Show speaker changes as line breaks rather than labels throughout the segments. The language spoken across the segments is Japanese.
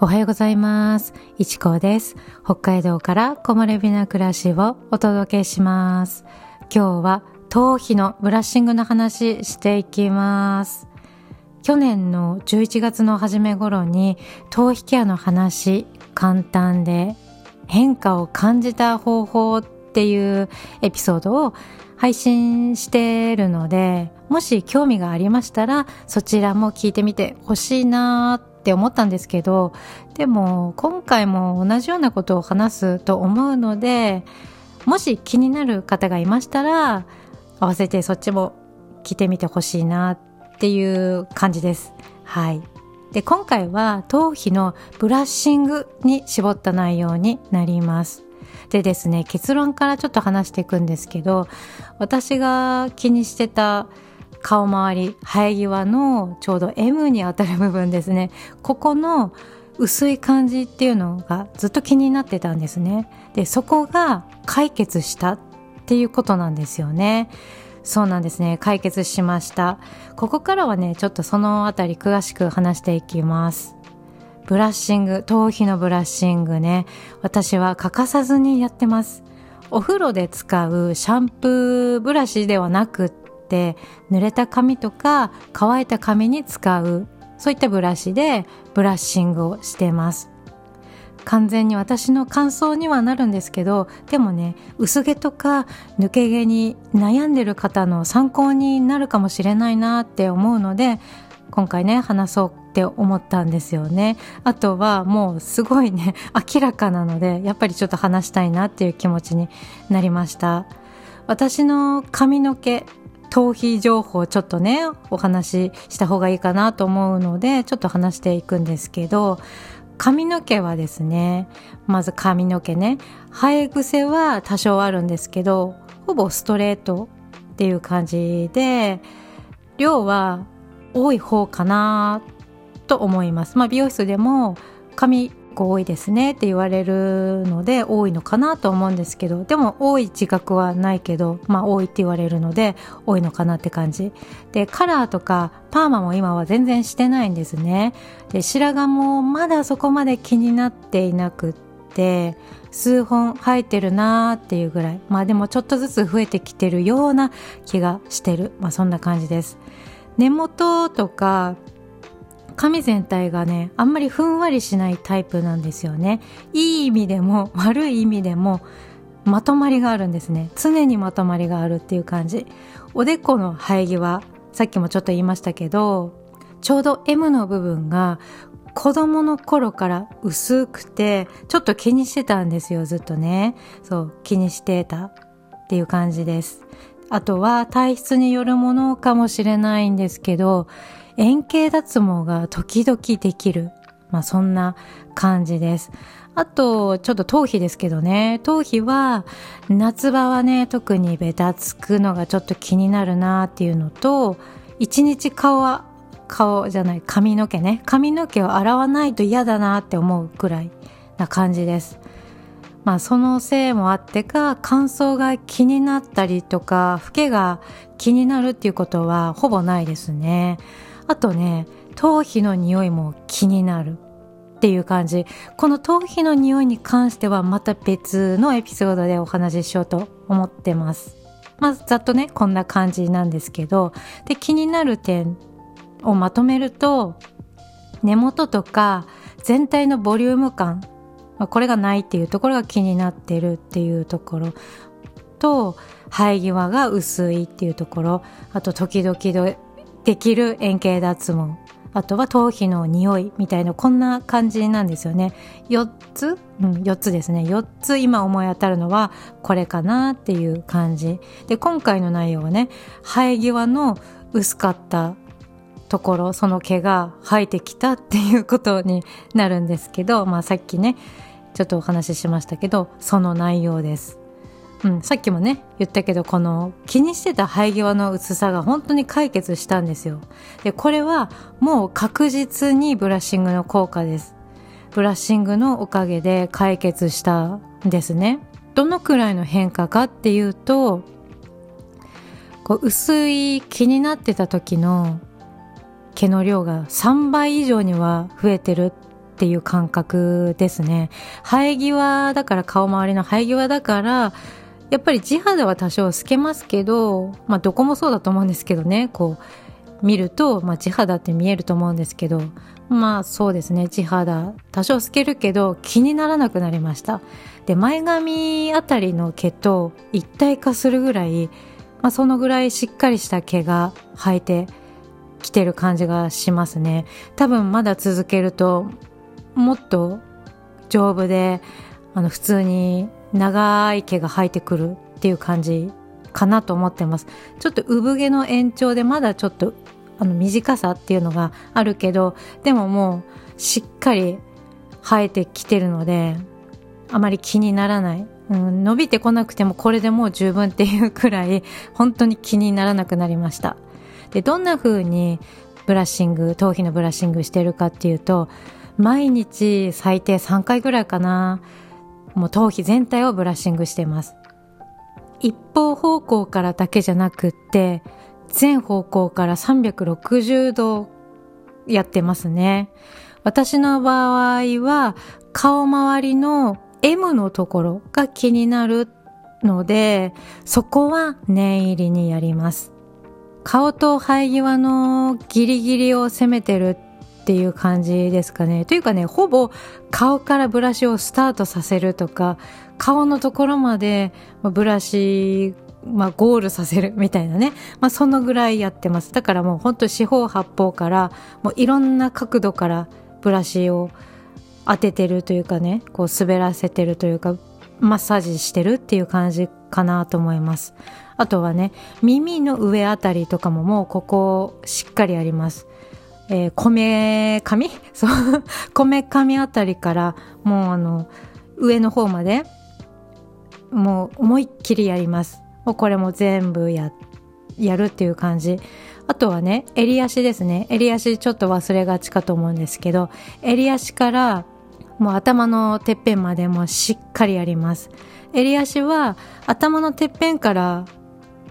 おはようございます。いちこです。北海道から木漏れ日な暮らしをお届けします。今日は頭皮のブラッシングの話していきます。去年の11月の初め頃に頭皮ケアの話簡単で変化を感じた方法っていうエピソードを配信してるので、もし興味がありましたら、そちらも聞いてみてほしいなって思ったんですけど、でも今回も同じようなことを話すと思うので、もし気になる方がいましたら、合わせてそっちも聞いてみてほしいなっていう感じです。はい。で、今回は頭皮のブラッシングに絞った内容になります。でですね、結論からちょっと話していくんですけど、私が気にしてた顔周り、生え際のちょうど M に当たる部分ですね。ここの薄い感じっていうのがずっと気になってたんですね。で、そこが解決したっていうことなんですよね。そうなんですね。解決しました。ここからはね、ちょっとそのあたり詳しく話していきます。ブラッシング、頭皮のブラッシングね、私は欠かさずにやってます。お風呂で使うシャンプーブラシではなくって、濡れた髪とか乾いた髪に使う、そういったブラシでブラッシングをしてます。完全に私の感想にはなるんですけど、でもね、薄毛とか抜け毛に悩んでる方の参考になるかもしれないなって思うので、今回ね、話そうって思ったんですよね。あとはもうすごいね、明らかなので、やっぱりちょっと話したいなっていう気持ちになりました。私の髪の毛、頭皮情報ちょっとね、お話しした方がいいかなと思うので、ちょっと話していくんですけど、髪の毛はですね、まず髪の毛ね、生え癖は多少あるんですけど、ほぼストレートっていう感じで、量は多い方かなと思います。まあ、美容室でも髪多いですねって言われるので多いのかなと思うんですけどでも多い自覚はないけどまあ多いって言われるので多いのかなって感じ。でカラーとかパーマも今は全然してないんですね。で白髪もまだそこまで気になっていなくって数本生えてるなーっていうぐらい。まあでもちょっとずつ増えてきてるような気がしてる。まあそんな感じです。根元とか髪全体がねあんまりふんわりしないタイプなんですよね。いい意味でも 悪い意味でもまとまりがあるんですね。常にまとまりがあるっていう感じ。おでこの生え際さっきもちょっと言いましたけどちょうど M の部分が子供の頃から薄くてちょっと気にしてたんですよずっとね。そう気にしてたっていう感じです。あとは体質によるものかもしれないんですけど、円形脱毛が時々できる。まあそんな感じです。あと、ちょっと頭皮ですけどね。頭皮は、夏場はね、特にベタつくのがちょっと気になるなっていうのと、一日顔は、顔じゃない、髪の毛ね。髪の毛を洗わないと嫌だなって思うくらいな感じです。まあそのせいもあってか乾燥が気になったりとか老けが気になるっていうことはほぼないですね。あとね、頭皮の匂いも気になるっていう感じ。この頭皮の匂いに関してはまた別のエピソードでお話ししようと思ってます。まずざっとね、こんな感じなんですけど、で、気になる点をまとめると、根元とか全体のボリューム感、これがないっていうところが気になってるっていうところと生え際が薄いっていうところあと時々できる円形脱毛。あとは頭皮の匂いみたいなこんな感じなんですよね。4つ？うん4つですね。4つ今思い当たるのはこれかなっていう感じ。で今回の内容はね生え際の薄かったところその毛が生えてきたっていうことになるんですけど、まあ、さっきねちょっとお話ししましたけどその内容です。うん、さっきもね言ったけどこの気にしてた生え際の薄さが本当に解決したんですよ。でこれはもう確実にブラッシングの効果です。ブラッシングのおかげで解決したんですね。どのくらいの変化かっていうとこう薄い気になってた時の毛の量が3倍以上には増えてるっっていう感覚ですね。生え際だから顔周りの生え際だからやっぱり地肌は多少透けますけど、まあどこもそうだと思うんですけどね、こう見ると、まあ地肌って見えると思うんですけど、まあそうですね、地肌多少透けるけど気にならなくなりました。で、前髪あたりの毛と一体化するぐらい、まあそのぐらいしっかりした毛が生えてきてる感じがしますね。多分まだ続けるともっと丈夫で、あの普通に長い毛が生えてくるっていう感じかなと思ってます。ちょっと産毛の延長でまだちょっとあの短さっていうのがあるけど、でももうしっかり生えてきてるので、あまり気にならない。うん、伸びてこなくてもこれでもう十分っていうくらい本当に気にならなくなりました。で、どんな風にブラッシング、頭皮のブラッシングしてるかっていうと、毎日最低3回ぐらいかな。もう頭皮全体をブラッシングしてます。一方方向からだけじゃなくって、全方向から360度やってますね。私の場合は顔周りの M のところが気になるので、そこは念入りにやります。顔と生え際のギリギリを攻めてるっていう感じですかね。というかね、ほぼ顔からブラシをスタートさせるとか、顔のところまでブラシ、まあ、ゴールさせるみたいなね。まあ、そのぐらいやってます。だからもう本当四方八方から、もういろんな角度からブラシを当ててるというかね、こう滑らせてるというか、マッサージしてるっていう感じかなと思います。あとはね、耳の上あたりとかももうここしっかりあります。えー、こめかみそう、こめかみあたりから、もうあの、上の方まで、もう思いっきりやります。もうこれも全部や、やるっていう感じ。あとはね、襟足ですね。襟足ちょっと忘れがちかと思うんですけど、襟足からもう頭のてっぺんまでもしっかりやります。襟足は頭のてっぺんから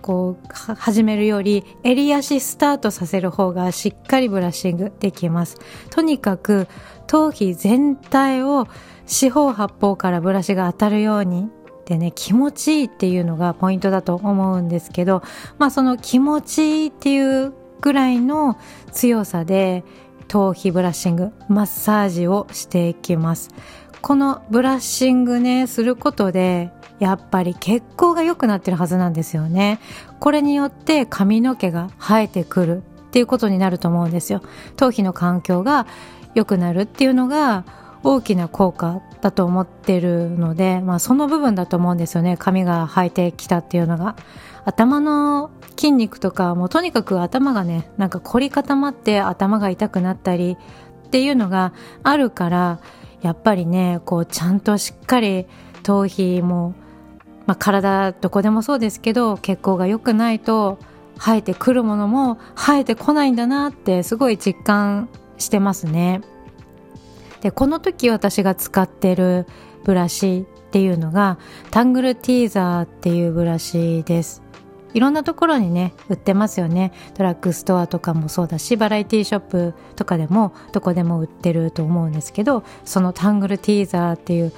こう始めるより襟足スタートさせる方がしっかりブラッシングできます。とにかく頭皮全体を四方八方からブラシが当たるようにでね、気持ちいいっていうのがポイントだと思うんですけど、まあその気持ちいいっていうぐらいの強さで頭皮ブラッシング、マッサージをしていきます。このブラッシングね、することでやっぱり血行が良くなってるはずなんですよね。これによって髪の毛が生えてくるっていうことになると思うんですよ。頭皮の環境が良くなるっていうのが大きな効果だと思ってるので、まあその部分だと思うんですよね。髪が生えてきたっていうのが。頭の筋肉とか、もうとにかく頭がね、なんか凝り固まって頭が痛くなったりっていうのがあるから、やっぱりね、こうちゃんとしっかり頭皮もまあ、体どこでもそうですけど血行が良くないと生えてくるものも生えてこないんだなってすごい実感してますね。でこの時私が使ってるブラシっていうのがタングルティーザーっていうブラシです。いろんなところにね、売ってますよね。ドラッグストアとかもそうだし、バラエティショップとかでもどこでも売ってると思うんですけど、そのタングルティーザーっていう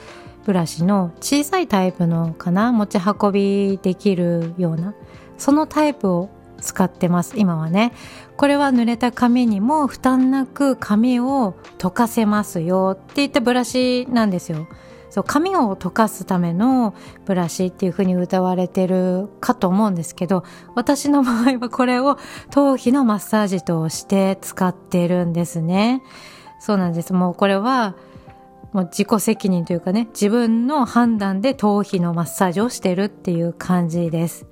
ブラシの小さいタイプのかな持ち運びできるようなそのタイプを使ってます今はね。これは濡れた紙にも負担なく紙を溶かせますよって言ったブラシなんですよ。そう紙を溶かすためのブラシっていう風に歌われてるかと思うんですけど私の場合はこれを頭皮のマッサージとして使ってるんですね。そうなんです。もうこれはもう自己責任というかね、自分の判断で頭皮のマッサージをしてるっていう感じです。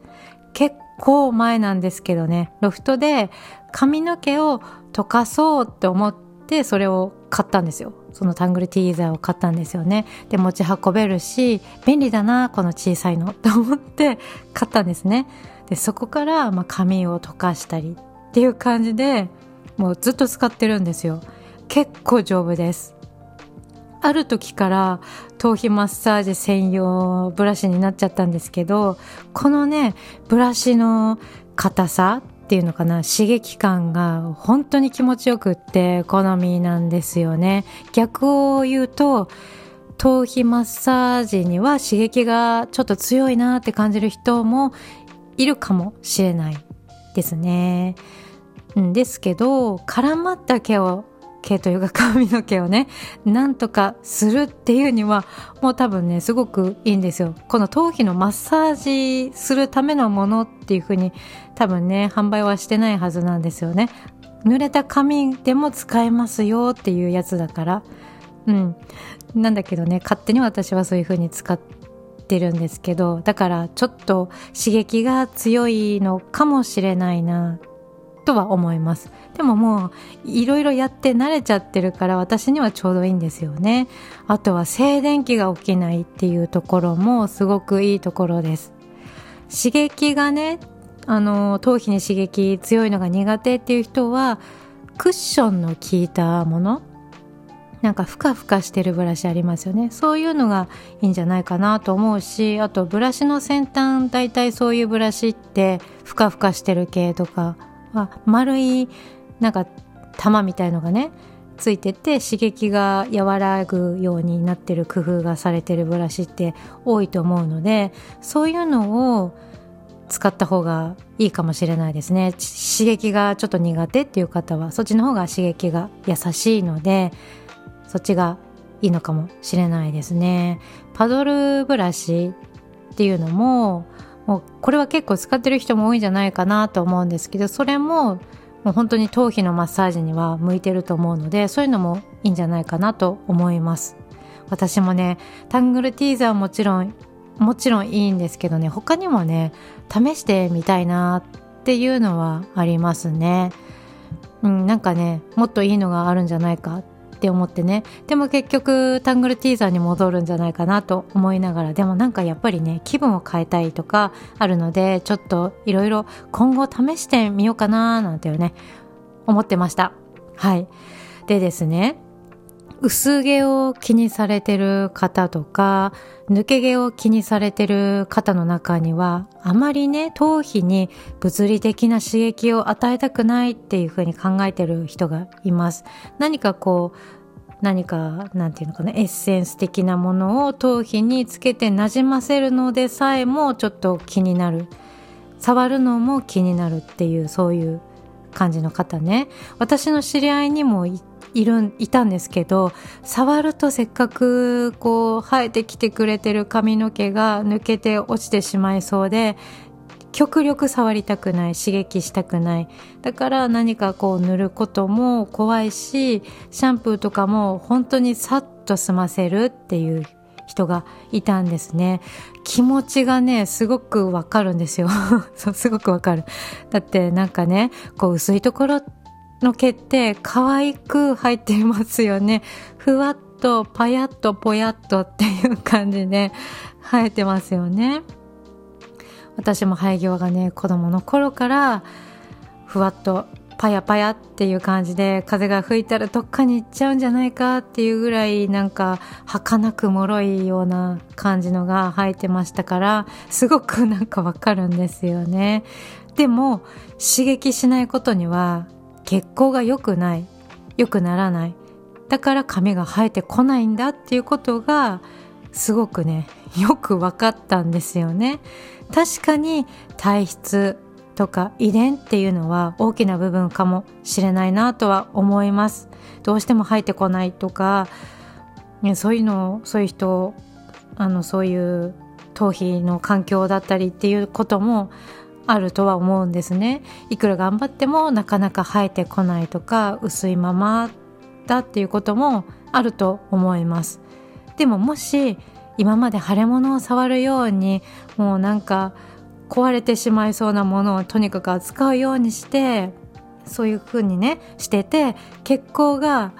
結構前なんですけどね、ロフトで髪の毛を溶かそうって思ってそれを買ったんですよ。そのタングルティーザーを買ったんですよね。で、持ち運べるし、便利だな、この小さいの と思って買ったんですね。で、そこから、まあ、髪を溶かしたりっていう感じで、もうずっと使ってるんですよ。結構丈夫です。ある時から頭皮マッサージ専用ブラシになっちゃったんですけど、このね、ブラシの硬さっていうのかな刺激感が本当に気持ちよくって好みなんですよね逆を言うと頭皮マッサージには刺激がちょっと強いなって感じる人もいるかもしれないですね。んですけど絡まった毛を毛というか髪の毛をねなんとかするっていうにはもう多分ねすごくいいんですよ。この頭皮のマッサージするためのものっていう風に多分ね販売はしてないはずなんですよね。濡れた髪でも使えますよっていうやつだから。うん。なんだけどね勝手に私はそういう風に使ってるんですけどだからちょっと刺激が強いのかもしれないな。とは思います。でももういろいろやって慣れちゃってるから私にはちょうどいいんですよね。あとは静電気が起きないっていうところもすごくいいところです。刺激がねあの頭皮に刺激強いのが苦手っていう人はクッションの効いたものなんかふかふかしてるブラシありますよね。そういうのがいいんじゃないかなと思うしあとブラシの先端大体そういうブラシってふかふかしてる系とかは丸いなんか玉みたいのがねついてて刺激が和らぐようになってる工夫がされてるブラシって多いと思うのでそういうのを使った方がいいかもしれないですね。刺激がちょっと苦手っていう方はそっちの方が刺激が優しいのでそっちがいいのかもしれないですね。パドルブラシっていうのももうこれは結構使ってる人も多いんじゃないかなと思うんですけどそれももう本当に頭皮のマッサージには向いてると思うのでそういうのもいいんじゃないかなと思います。私もねタングルティーザーはもちろんもちろんいいんですけどね他にもね試してみたいなっていうのはありますね。うんなんかねもっといいのがあるんじゃないかっって思ってね。でも結局タングルティーザーに戻るんじゃないかなと思いながら。でもなんかやっぱりね気分を変えたいとかあるのでちょっといろいろ今後試してみようかななんてね思ってました。はい。でですね薄毛を気にされてる方とか抜け毛を気にされてる方の中にはあまりね頭皮に物理的な刺激を与えたくないっていうふうに考えてる人がいます。何かこう何かなんていうのかなエッセンス的なものを頭皮につけてなじませるのでさえもちょっと気になる。触るのも気になるっていうそういう感じの方ね。私の知り合いにもいいるいたんですけど触るとせっかくこう生えてきてくれてる髪の毛が抜けて落ちてしまいそうで極力触りたくない刺激したくない。だから何かこう塗ることも怖いしシャンプーとかも本当にさっと済ませるっていう人がいたんですね。気持ちがねすごくわかるんですよ。そうすごくわかる。だってなんかねこう薄いところっての毛って可愛く入ってますよね。ふわっとパヤッとぽやっとっていう感じで 生えてますよね。私も生え際がね、子供の頃からふわっとパヤパヤっていう感じで風が吹いたらどっかに行っちゃうんじゃないかっていうぐらいなんか儚く脆いような感じのが生えてましたからすごくなんかわかるんですよね。でも刺激しないことには血行が良くない。良くならない。だから髪が生えてこないんだっていうことがすごくねよく分かったんですよね。確かに体質とか遺伝っていうのは大きな部分かもしれないなとは思います。どうしても生えてこないとか、そういうのそういう人あのそういう頭皮の環境だったりっていうこともあるとは思うんですね。いくら頑張ってもなかなか生えてこないとか薄いままだっていうこともあると思います。でももし今まで腫れ物を触るようにもうなんか壊れてしまいそうなものをとにかく扱うようにしてそういう風にねしてて血行が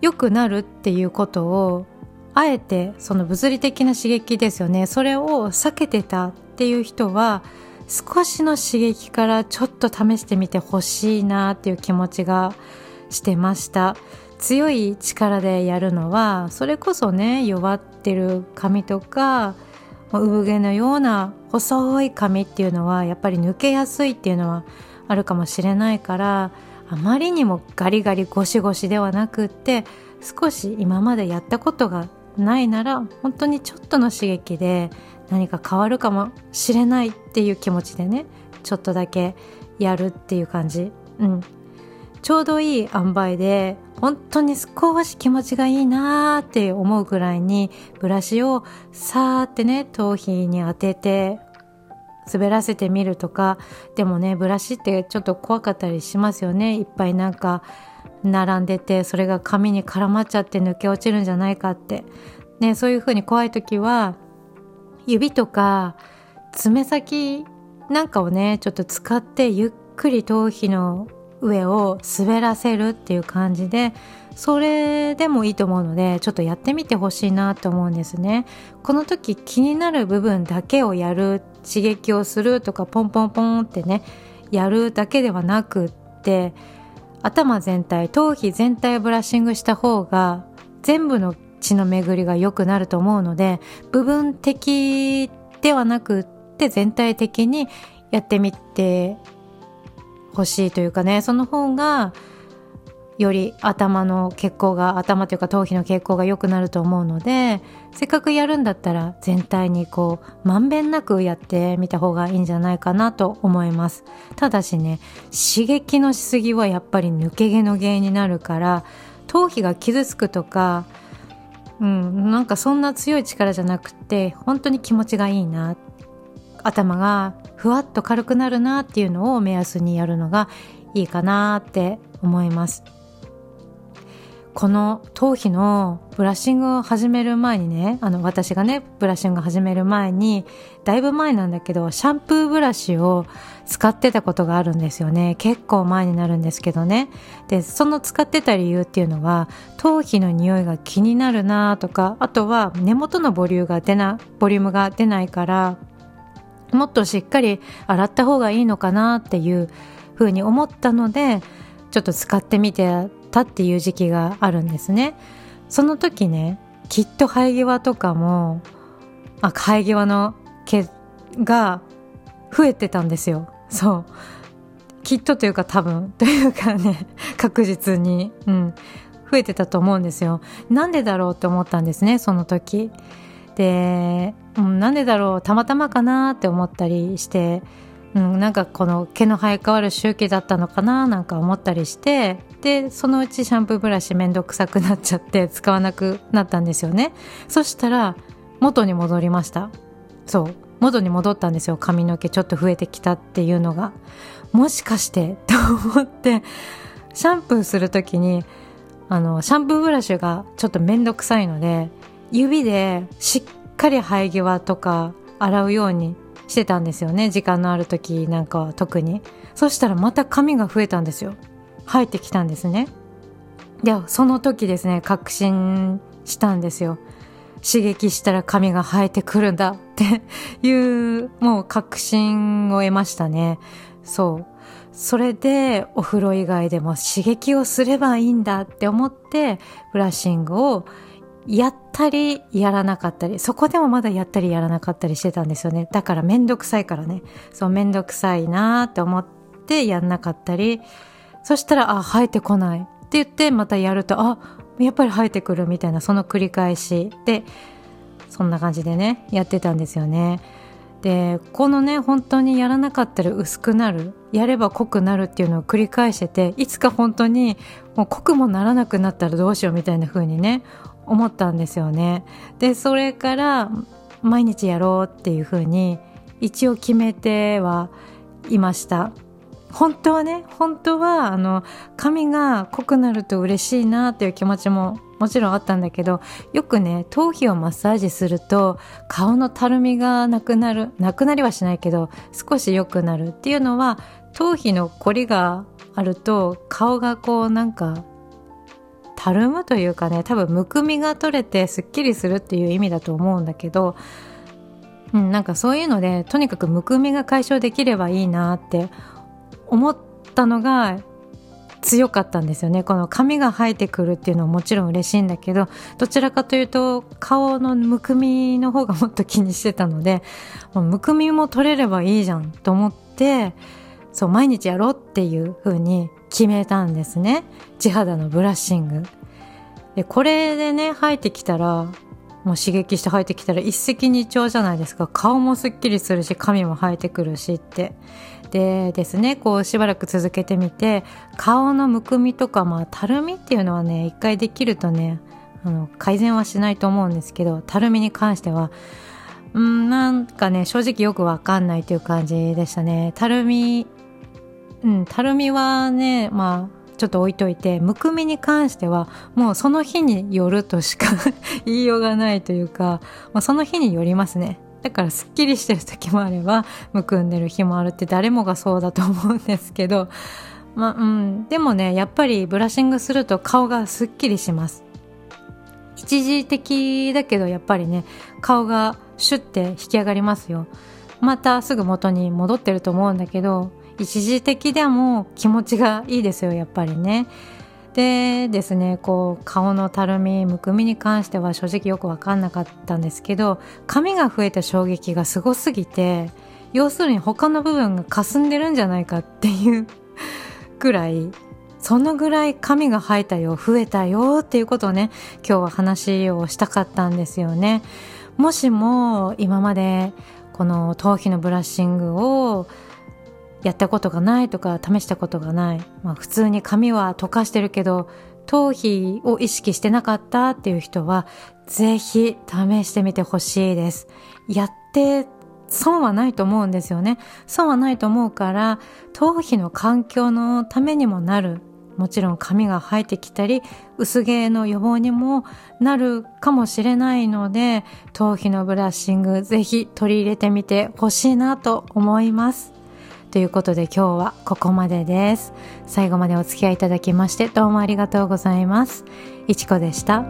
良くなるっていうことをあえてその物理的な刺激ですよね。それを避けてたっていう人は少しの刺激からちょっと試してみてほしいなっていう気持ちがしてました。強い力でやるのはそれこそね弱ってる髪とか産毛のような細い髪っていうのはやっぱり抜けやすいっていうのはあるかもしれないからあまりにもガリガリゴシゴシではなくって少し今までやったことがないなら本当にちょっとの刺激で何か変わるかもしれないっていう気持ちでねちょっとだけやるっていう感じ。うん。ちょうどいい塩梅で本当に少し気持ちがいいなーって思うぐらいにブラシをさーってね頭皮に当てて滑らせてみるとか。でもねブラシってちょっと怖かったりしますよね。いっぱいなんか並んでてそれが髪に絡まっちゃって抜け落ちるんじゃないかって。ねそういう風に怖い時は指とか爪先なんかをねちょっと使ってゆっくり頭皮の上を滑らせるっていう感じでそれでもいいと思うのでちょっとやってみてほしいなと思うんですね。この時気になる部分だけをやる刺激をするとかポンポンポンってねやるだけではなくって頭全体頭皮全体ブラッシングした方が全部の血の巡りが良くなると思うので部分的ではなくって全体的にやってみてほしいというかねその方がより頭の血行が頭というか頭皮の血行が良くなると思うのでせっかくやるんだったら全体にこうまんべんなくやってみた方がいいんじゃないかなと思います。ただしね刺激のしすぎはやっぱり抜け毛の原因になるから頭皮が傷つくとかうんなんかそんな強い力じゃなくて本当に気持ちがいいな頭がふわっと軽くなるなっていうのを目安にやるのがいいかなって思います。この頭皮のブラッシングを始める前にねあの私がねブラッシング始める前にだいぶ前なんだけどシャンプーブラシを使ってたことがあるんですよね。結構前になるんですけどね。でその使ってた理由っていうのは頭皮の匂いが気になるなとかあとは根元のボリュームが出なボリュームが出ないからもっとしっかり洗った方がいいのかなっていうふうに思ったのでちょっと使ってみてたっていう時期があるんですね。その時ねきっと生え際とかもあ生え際の毛が増えてたんですよ。そう。きっとというか多分というかね 確実に。うん。増えてたと思うんですよ。なんでだろうって思ったんですねその時。で、うん、なんでだろうたまたまかなって思ったりしてうん、なんかこの毛の生え変わる周期だったのかななんか思ったりしてでそのうちシャンプーブラシめんどくさくなっちゃって 使わなくなったんですよね。そしたら元に戻りました。そう。元に戻ったんですよ。髪の毛ちょっと増えてきたっていうのが。もしかしてと思ってシャンプーする時にあのシャンプーブラシがちょっとめんどくさいので指でしっかり生え際とか洗うようにしてたんですよね。時間のある時なんかは特に。そしたらまた髪が増えたんですよ。生えてきたんですねでその時ですね確信したんですよ刺激したら髪が生えてくるんだって いうもう確信を得ましたねそうそれでお風呂以外でも刺激をすればいいんだって思ってブラッシングをやったりやらなかったり、そこでもまだやったりやらなかったりしてたんですよね。だからめんどくさいからね。そう、めんどくさいなーって思ってやんなかったり、そしたら、あ、生えてこないって言ってまたやると、あ、やっぱり生えてくるみたいな、その繰り返しで、そんな感じでね、やってたんですよね。で、このね、本当にやらなかったら薄くなる、やれば濃くなるっていうのを繰り返してて、いつか本当にもう濃くもならなくなったらどうしようみたいな風にね、思ったんですよね。でそれから毎日やろうっていうふうに一応決めてはいました。本当はね本当はあの髪が濃くなると嬉しいなっていう気持ちももちろんあったんだけどよくね頭皮をマッサージすると顔のたるみがなくなるなくなりはしないけど少し良くなるっていうのは頭皮の凝りがあると顔がこうなんかたるむというかね多分むくみが取れてすっきりするっていう意味だと思うんだけど、うん、なんかそういうのでとにかくむくみが解消できればいいなって思ったのが強かったんですよね。この髪が生えてくるっていうのはもちろん嬉しいんだけどどちらかというと顔のむくみの方がもっと気にしてたのでもうむくみも取れればいいじゃんと思ってそう毎日やろうっていう風に決めたんですね。地肌のブラッシング。でこれでね生えてきたらもう刺激して生えてきたら一石二鳥じゃないですか。顔もすっきりするし髪も生えてくるしって。でですねこうしばらく続けてみて顔のむくみとかまあたるみっていうのはね一回できるとねあの改善はしないと思うんですけどたるみに関してはうんなんかね正直よくわかんないという感じでしたね。たるみうんたるみはねまあちょっと置いといてむくみに関してはもうその日によるとしか 言いようがないというか、まあ、その日によりますね。だからすっきりしてる時もあればむくんでる日もあるって誰もがそうだと思うんですけどまあうん。でもねやっぱりブラッシングすると顔がすっきりします。一時的だけどやっぱりね顔がシュッて引き上がりますよ。またすぐ元に戻ってると思うんだけど一時的でも気持ちがいいですよやっぱりね。でですねこう顔のたるみむくみに関しては正直よく分かんなかったんですけど髪が増えた衝撃がすごすぎて要するに他の部分が霞んでるんじゃないかっていうぐらいそのぐらい髪が生えたよ増えたよっていうことをね今日は話をしたかったんですよね。もしも今までこの頭皮のブラッシングをやったことがないとか試したことがない、まあ、普通に髪は溶かしてるけど頭皮を意識してなかったっていう人はぜひ試してみてほしいです。やって損はないと思うんですよね。損はないと思うから頭皮の環境のためにもなる。もちろん髪が生えてきたり薄毛の予防にもなるかもしれないので頭皮のブラッシングぜひ取り入れてみてほしいなと思います。ということで今日はここまでです。最後までお付き合いいただきましてどうもありがとうございます。いちこでした。